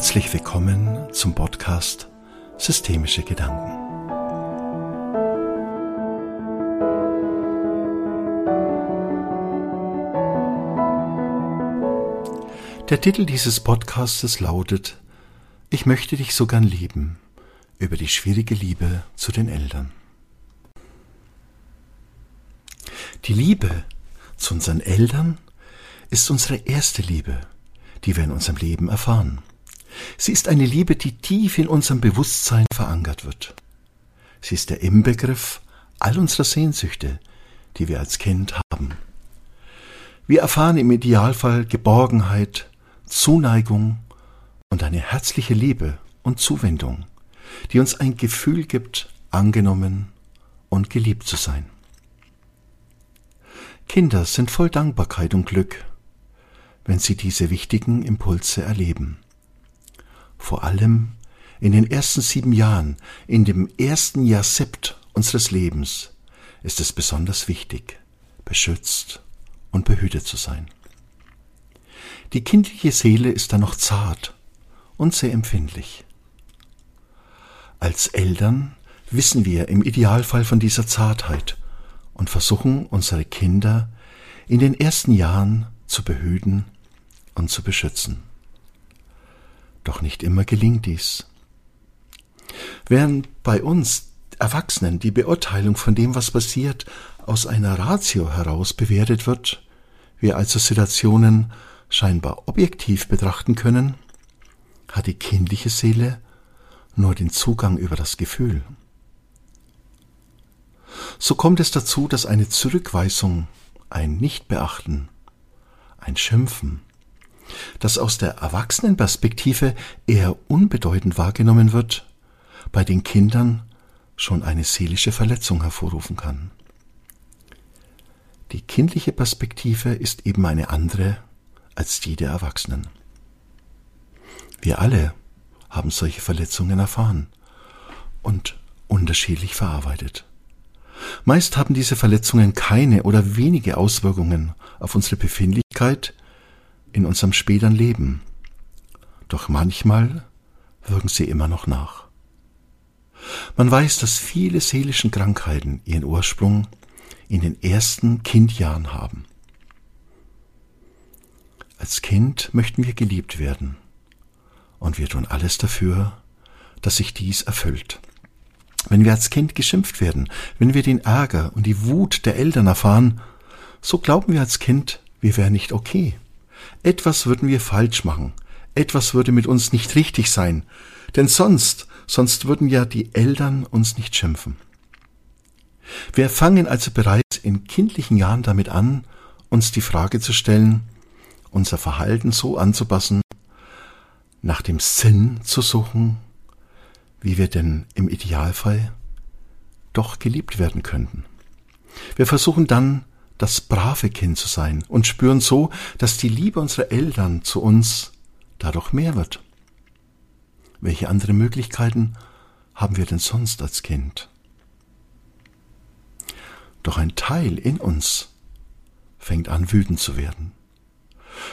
Herzlich willkommen zum Podcast Systemische Gedanken. Der Titel dieses Podcastes lautet Ich möchte dich so gern lieben über die schwierige Liebe zu den Eltern. Die Liebe zu unseren Eltern ist unsere erste Liebe, die wir in unserem Leben erfahren. Sie ist eine Liebe, die tief in unserem Bewusstsein verankert wird. Sie ist der Inbegriff all unserer Sehnsüchte, die wir als Kind haben. Wir erfahren im Idealfall Geborgenheit, Zuneigung und eine herzliche Liebe und Zuwendung, die uns ein Gefühl gibt, angenommen und geliebt zu sein. Kinder sind voll Dankbarkeit und Glück, wenn sie diese wichtigen Impulse erleben. Vor allem in den ersten sieben Jahren, in dem ersten Jahr Sept unseres Lebens, ist es besonders wichtig, beschützt und behütet zu sein. Die kindliche Seele ist dann noch zart und sehr empfindlich. Als Eltern wissen wir im Idealfall von dieser Zartheit und versuchen unsere Kinder in den ersten Jahren zu behüten und zu beschützen. Doch nicht immer gelingt dies. Während bei uns Erwachsenen die Beurteilung von dem, was passiert, aus einer Ratio heraus bewertet wird, wir also Situationen scheinbar objektiv betrachten können, hat die kindliche Seele nur den Zugang über das Gefühl. So kommt es dazu, dass eine Zurückweisung, ein Nichtbeachten, ein Schimpfen, das aus der Erwachsenenperspektive eher unbedeutend wahrgenommen wird, bei den Kindern schon eine seelische Verletzung hervorrufen kann. Die kindliche Perspektive ist eben eine andere als die der Erwachsenen. Wir alle haben solche Verletzungen erfahren und unterschiedlich verarbeitet. Meist haben diese Verletzungen keine oder wenige Auswirkungen auf unsere Befindlichkeit in unserem späteren Leben. Doch manchmal wirken sie immer noch nach. Man weiß, dass viele seelischen Krankheiten ihren Ursprung in den ersten Kindjahren haben. Als Kind möchten wir geliebt werden und wir tun alles dafür, dass sich dies erfüllt. Wenn wir als Kind geschimpft werden, wenn wir den Ärger und die Wut der Eltern erfahren, so glauben wir als Kind, wir wären nicht okay. Etwas würden wir falsch machen, etwas würde mit uns nicht richtig sein, denn sonst, sonst würden ja die Eltern uns nicht schimpfen. Wir fangen also bereits in kindlichen Jahren damit an, uns die Frage zu stellen, unser Verhalten so anzupassen, nach dem Sinn zu suchen, wie wir denn im Idealfall doch geliebt werden könnten. Wir versuchen dann, das brave Kind zu sein und spüren so, dass die Liebe unserer Eltern zu uns dadurch mehr wird. Welche andere Möglichkeiten haben wir denn sonst als Kind? Doch ein Teil in uns fängt an wütend zu werden.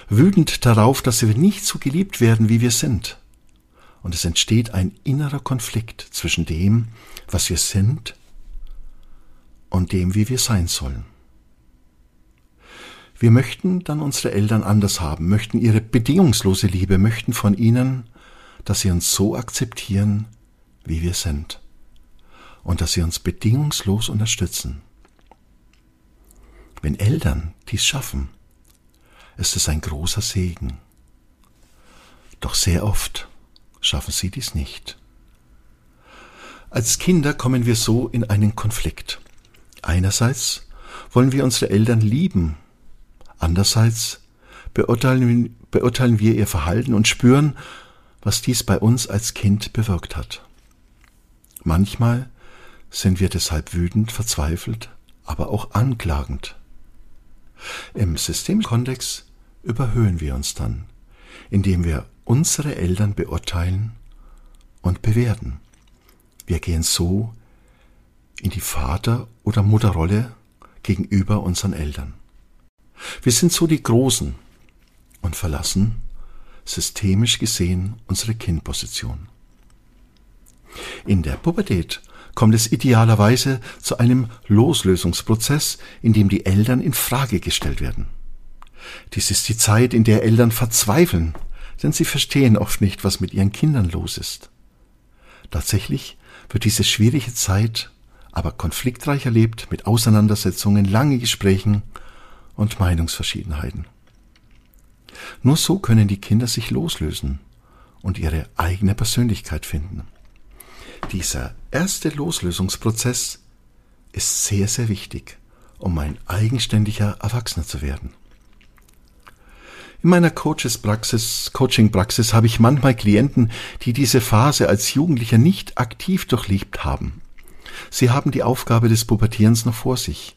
Wütend darauf, dass wir nicht so geliebt werden, wie wir sind und es entsteht ein innerer Konflikt zwischen dem, was wir sind und dem, wie wir sein sollen. Wir möchten dann unsere Eltern anders haben, möchten ihre bedingungslose Liebe, möchten von ihnen, dass sie uns so akzeptieren, wie wir sind und dass sie uns bedingungslos unterstützen. Wenn Eltern dies schaffen, ist es ein großer Segen. Doch sehr oft schaffen sie dies nicht. Als Kinder kommen wir so in einen Konflikt. Einerseits wollen wir unsere Eltern lieben, andererseits beurteilen, beurteilen wir ihr Verhalten und spüren, was dies bei uns als Kind bewirkt hat. Manchmal sind wir deshalb wütend, verzweifelt, aber auch anklagend. Im Systemkontext überhöhen wir uns dann, indem wir unsere Eltern beurteilen und bewerten. Wir gehen so in die Vater- oder Mutterrolle gegenüber unseren Eltern. Wir sind so die Großen und verlassen systemisch gesehen unsere Kindposition. In der Pubertät kommt es idealerweise zu einem Loslösungsprozess, in dem die Eltern in Frage gestellt werden. Dies ist die Zeit, in der Eltern verzweifeln, denn sie verstehen oft nicht, was mit ihren Kindern los ist. Tatsächlich wird diese schwierige Zeit aber konfliktreich erlebt mit Auseinandersetzungen, lange Gesprächen und Meinungsverschiedenheiten. Nur so können die Kinder sich loslösen und ihre eigene Persönlichkeit finden. Dieser erste Loslösungsprozess ist sehr, sehr wichtig, um ein eigenständiger Erwachsener zu werden. In meiner Coaches-Praxis, Coaching-Praxis habe ich manchmal Klienten, die diese Phase als Jugendlicher nicht aktiv durchlebt haben. Sie haben die Aufgabe des Pubertierens noch vor sich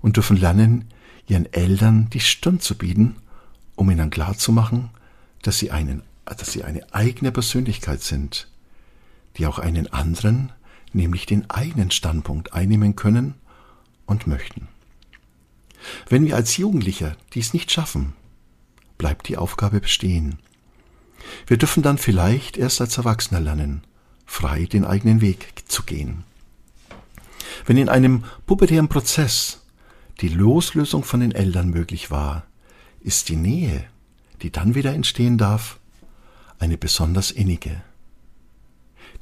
und dürfen lernen, ihren Eltern die Stirn zu bieten, um ihnen klarzumachen, dass sie einen, dass sie eine eigene Persönlichkeit sind, die auch einen anderen, nämlich den eigenen Standpunkt einnehmen können und möchten. Wenn wir als Jugendlicher dies nicht schaffen, bleibt die Aufgabe bestehen. Wir dürfen dann vielleicht erst als Erwachsener lernen, frei den eigenen Weg zu gehen. Wenn in einem pubertären Prozess die Loslösung von den Eltern möglich war, ist die Nähe, die dann wieder entstehen darf, eine besonders innige.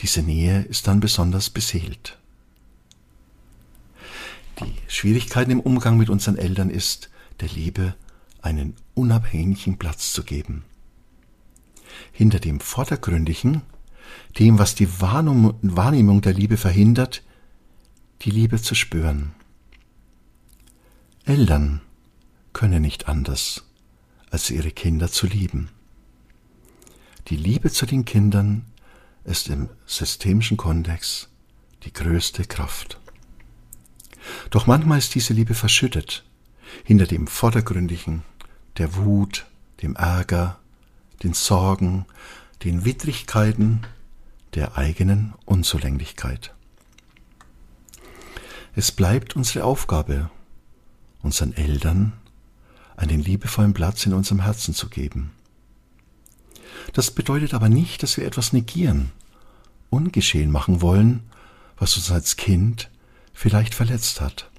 Diese Nähe ist dann besonders beseelt. Die Schwierigkeit im Umgang mit unseren Eltern ist, der Liebe einen unabhängigen Platz zu geben. Hinter dem Vordergründigen, dem, was die Wahrnehmung der Liebe verhindert, die Liebe zu spüren. Eltern können nicht anders, als ihre Kinder zu lieben. Die Liebe zu den Kindern ist im systemischen Kontext die größte Kraft. Doch manchmal ist diese Liebe verschüttet hinter dem Vordergründigen, der Wut, dem Ärger, den Sorgen, den Widrigkeiten, der eigenen Unzulänglichkeit. Es bleibt unsere Aufgabe, unseren Eltern einen liebevollen Platz in unserem Herzen zu geben. Das bedeutet aber nicht, dass wir etwas negieren, ungeschehen machen wollen, was uns als Kind vielleicht verletzt hat.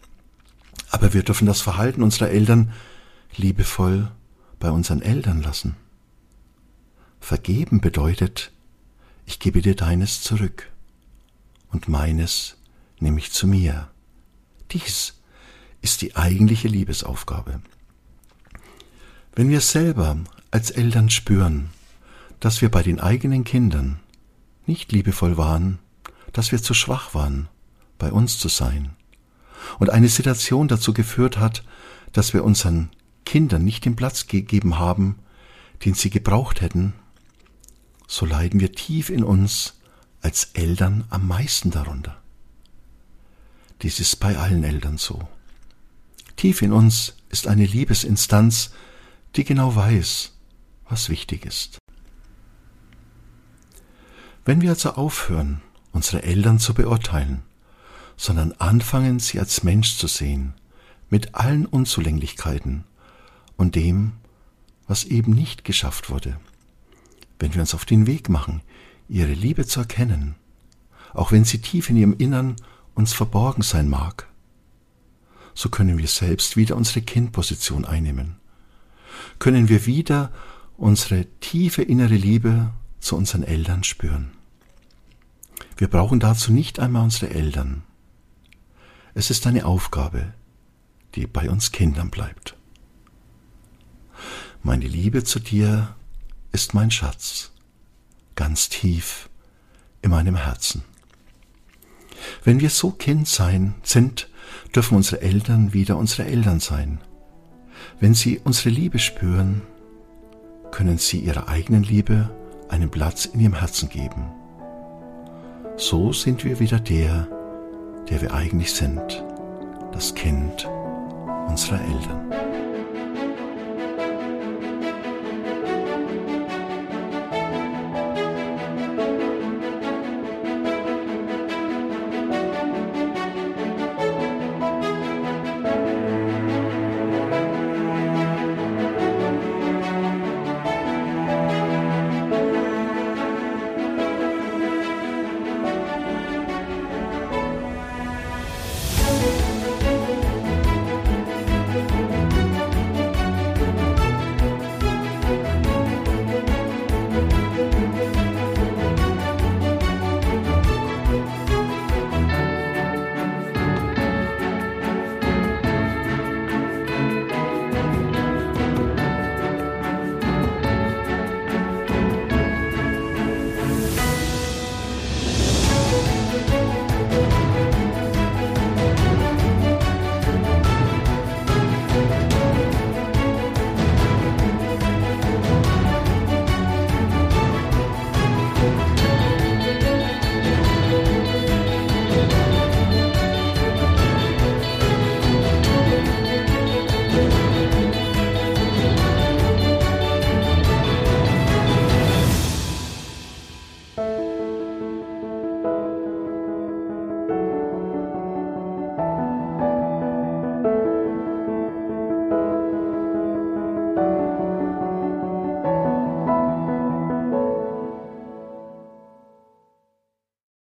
Aber wir dürfen das Verhalten unserer Eltern liebevoll bei unseren Eltern lassen. Vergeben bedeutet, ich gebe dir deines zurück und meines nehme ich zu mir. Dies ist die eigentliche Liebesaufgabe. Wenn wir selber als Eltern spüren, dass wir bei den eigenen Kindern nicht liebevoll waren, dass wir zu schwach waren, bei uns zu sein, und eine Situation dazu geführt hat, dass wir unseren Kindern nicht den Platz gegeben haben, den sie gebraucht hätten, so leiden wir tief in uns als Eltern am meisten darunter. Dies ist bei allen Eltern so. Tief in uns ist eine Liebesinstanz, die genau weiß, was wichtig ist. Wenn wir also aufhören, unsere Eltern zu beurteilen, sondern anfangen, sie als Mensch zu sehen, mit allen Unzulänglichkeiten und dem, was eben nicht geschafft wurde, wenn wir uns auf den Weg machen, ihre Liebe zu erkennen, auch wenn sie tief in ihrem Innern uns verborgen sein mag, so können wir selbst wieder unsere Kindposition einnehmen, können wir wieder unsere tiefe innere Liebe zu unseren Eltern spüren. Wir brauchen dazu nicht einmal unsere Eltern. Es ist eine Aufgabe, die bei uns Kindern bleibt. Meine Liebe zu dir ist mein Schatz, ganz tief in meinem Herzen. Wenn wir so Kind sein sind, dürfen unsere Eltern wieder unsere Eltern sein. Wenn sie unsere Liebe spüren, können sie ihrer eigenen Liebe einen Platz in ihrem Herzen geben. So sind wir wieder der, der wir eigentlich sind, das Kind unserer Eltern.